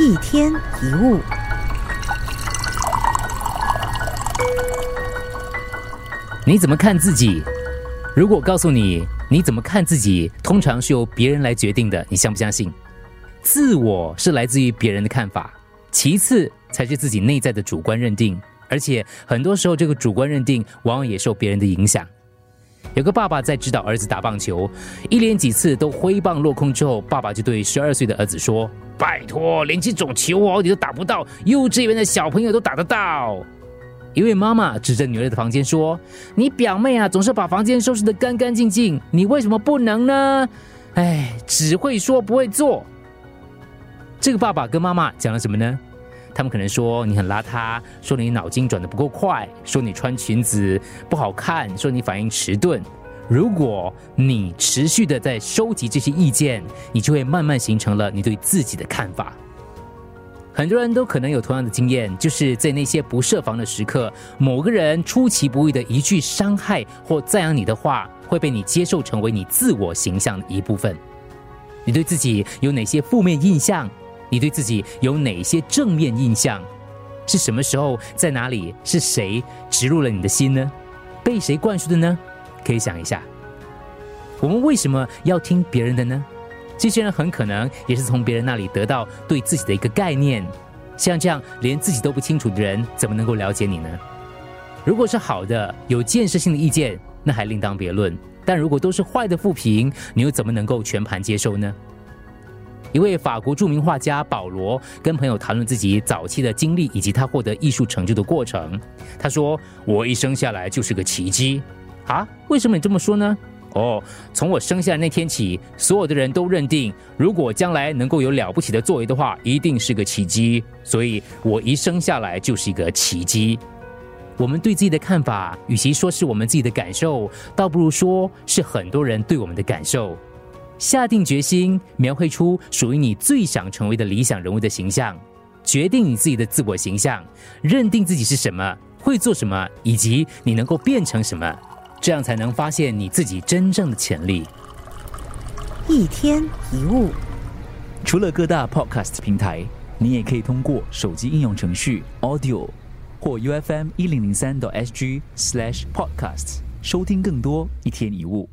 一天一物，你怎么看自己？如果告诉你你怎么看自己，通常是由别人来决定的，你相不相信？自我是来自于别人的看法，其次才是自己内在的主观认定，而且很多时候这个主观认定往往也受别人的影响。有个爸爸在指导儿子打棒球，一连几次都挥棒落空之后，爸爸就对十二岁的儿子说：“拜托，连这种球哦你都打不到，幼稚园的小朋友都打得到。”一位妈妈指着女儿的房间说：“你表妹啊，总是把房间收拾得干干净净，你为什么不能呢？哎，只会说不会做。”这个爸爸跟妈妈讲了什么呢？他们可能说你很邋遢，说你脑筋转得不够快，说你穿裙子不好看，说你反应迟钝。如果你持续的在收集这些意见，你就会慢慢形成了你对自己的看法。很多人都可能有同样的经验，就是在那些不设防的时刻，某个人出其不意的一句伤害或赞扬你的话，会被你接受成为你自我形象的一部分。你对自己有哪些负面印象？你对自己有哪些正面印象？是什么时候，在哪里？是谁植入了你的心呢？被谁灌输的呢？可以想一下，我们为什么要听别人的呢？这些人很可能也是从别人那里得到对自己的一个概念。像这样连自己都不清楚的人，怎么能够了解你呢？如果是好的、有建设性的意见，那还另当别论。但如果都是坏的负评，你又怎么能够全盘接受呢？一位法国著名画家保罗跟朋友谈论自己早期的经历以及他获得艺术成就的过程。他说：“我一生下来就是个奇迹啊！为什么你这么说呢？哦，从我生下来那天起，所有的人都认定，如果将来能够有了不起的作为的话，一定是个奇迹。所以我一生下来就是一个奇迹。我们对自己的看法，与其说是我们自己的感受，倒不如说是很多人对我们的感受。”下定决心，描绘出属于你最想成为的理想人物的形象，决定你自己的自我形象，认定自己是什么，会做什么，以及你能够变成什么，这样才能发现你自己真正的潜力。一天一物，除了各大 Podcast 平台，你也可以通过手机应用程序 Audio 或 U F M 一零零三 SG Slash Podcast 收听更多一天一物。